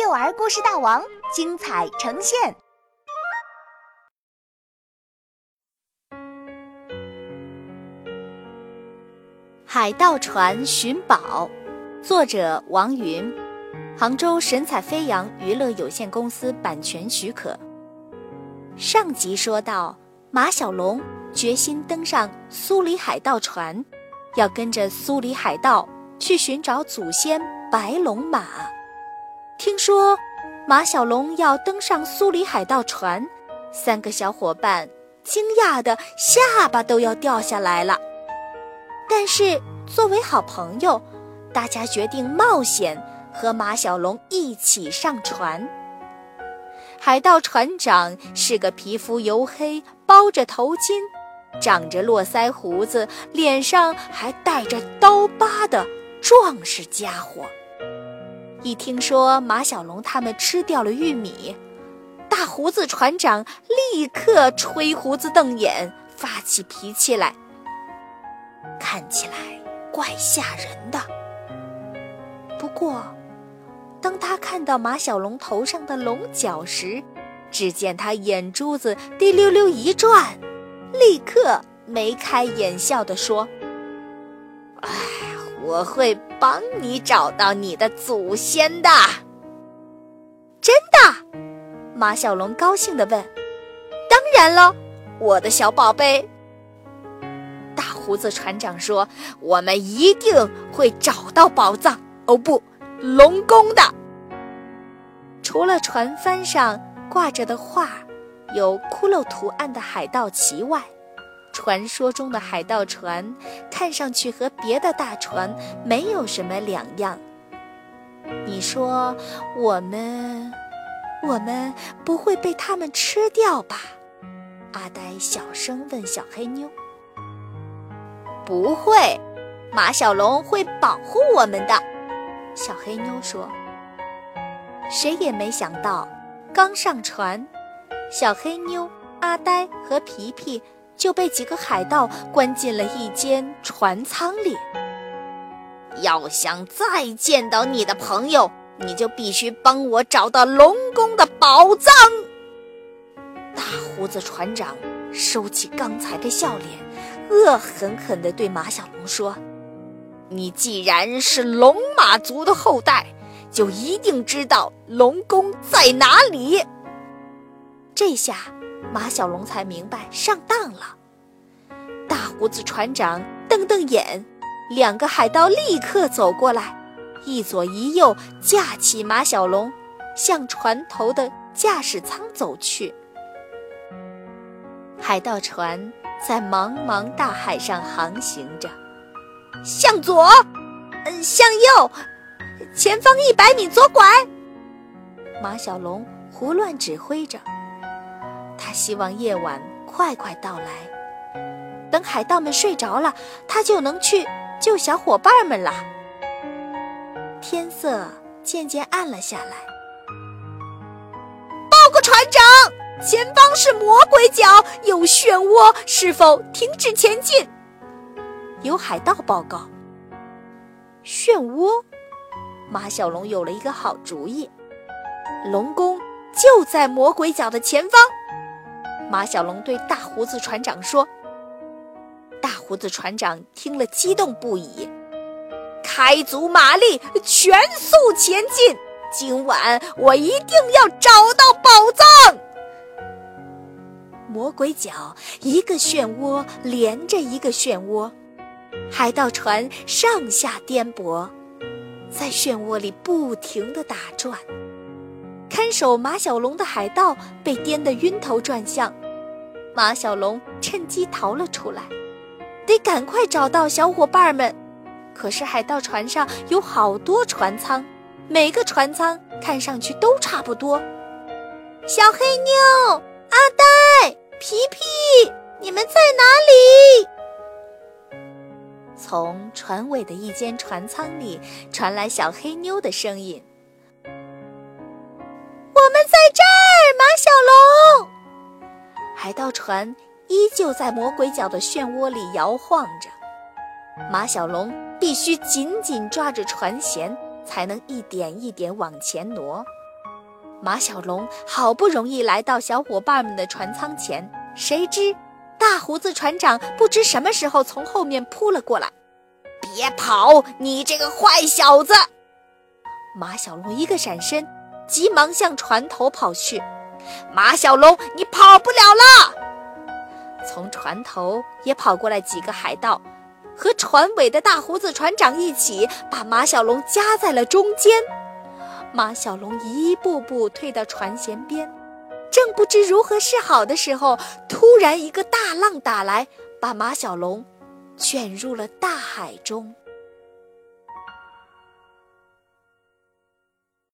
幼儿故事大王精彩呈现。海盗船寻宝，作者王云，杭州神采飞扬娱乐有限公司版权许可。上集说到，马小龙决心登上苏黎海盗船，要跟着苏黎海盗去寻找祖先白龙马。听说马小龙要登上苏黎海盗船，三个小伙伴惊讶的下巴都要掉下来了。但是作为好朋友，大家决定冒险和马小龙一起上船。海盗船长是个皮肤黝黑、包着头巾、长着络腮胡子、脸上还带着刀疤的壮实家伙。一听说马小龙他们吃掉了玉米，大胡子船长立刻吹胡子瞪眼，发起脾气来。看起来怪吓人的。不过，当他看到马小龙头上的龙角时，只见他眼珠子滴溜溜一转，立刻眉开眼笑地说：“哎，我会帮你找到你的祖先的。”真的？马小龙高兴地问：“当然了，我的小宝贝。”大胡子船长说：“我们一定会找到宝藏哦，不，龙宫的。除了船帆上挂着的画，有骷髅图案的海盗旗外，传说中的海盗船看上去和别的大船没有什么两样。你说，我们，我们不会被他们吃掉吧？”阿呆小声问小黑妞。不会，马小龙会保护我们的。小黑妞说：“谁也没想到，刚上船，小黑妞、阿呆和皮皮就被几个海盗关进了一间船舱里。要想再见到你的朋友，你就必须帮我找到龙宫的宝藏。”大胡子船长收起刚才的笑脸。恶狠狠地对马小龙说：“你既然是龙马族的后代，就一定知道龙宫在哪里。”这下马小龙才明白上当了。大胡子船长瞪瞪眼，两个海盗立刻走过来，一左一右架起马小龙，向船头的驾驶舱走去。海盗船。在茫茫大海上航行着，向左，嗯，向右，前方一百米左拐。马小龙胡乱指挥着，希望夜晚快快到来，等海盗们睡着了，他就能去救小伙伴们了。天色渐渐暗了下来，报告船长。前方是魔鬼角，有漩涡，是否停止前进？有海盗报告。漩涡，马小龙有了一个好主意。龙宫就在魔鬼角的前方。马小龙对大胡子船长说。大胡子船长听了激动不已，开足马力，全速前进。今晚我一定要找到宝藏。魔鬼角，一个漩涡连着一个漩涡，海盗船上下颠簸，在漩涡里不停地打转。看守马小龙的海盗被颠得晕头转向，马小龙趁机逃了出来，得赶快找到小伙伴们。可是海盗船上有好多船舱，每个船舱看上去都差不多。小黑妞。阿呆、皮皮，你们在哪里？从船尾的一间船舱里传来小黑妞的声音：“我们在这儿，马小龙。”海盗船依旧在魔鬼角的漩涡里摇晃着，马小龙必须紧紧抓着船舷，才能一点一点往前挪。马小龙好不容易来到小伙伴们的船舱前，谁知大胡子船长不知什么时候从后面扑了过来。“别跑，你这个坏小子！”马小龙一个闪身，急忙向船头跑去。马小龙，你跑不了了！从船头也跑过来几个海盗，和船尾的大胡子船长一起把马小龙夹在了中间。马小龙一步步退到船舷边，正不知如何是好的时候，突然一个大浪打来，把马小龙卷入了大海中。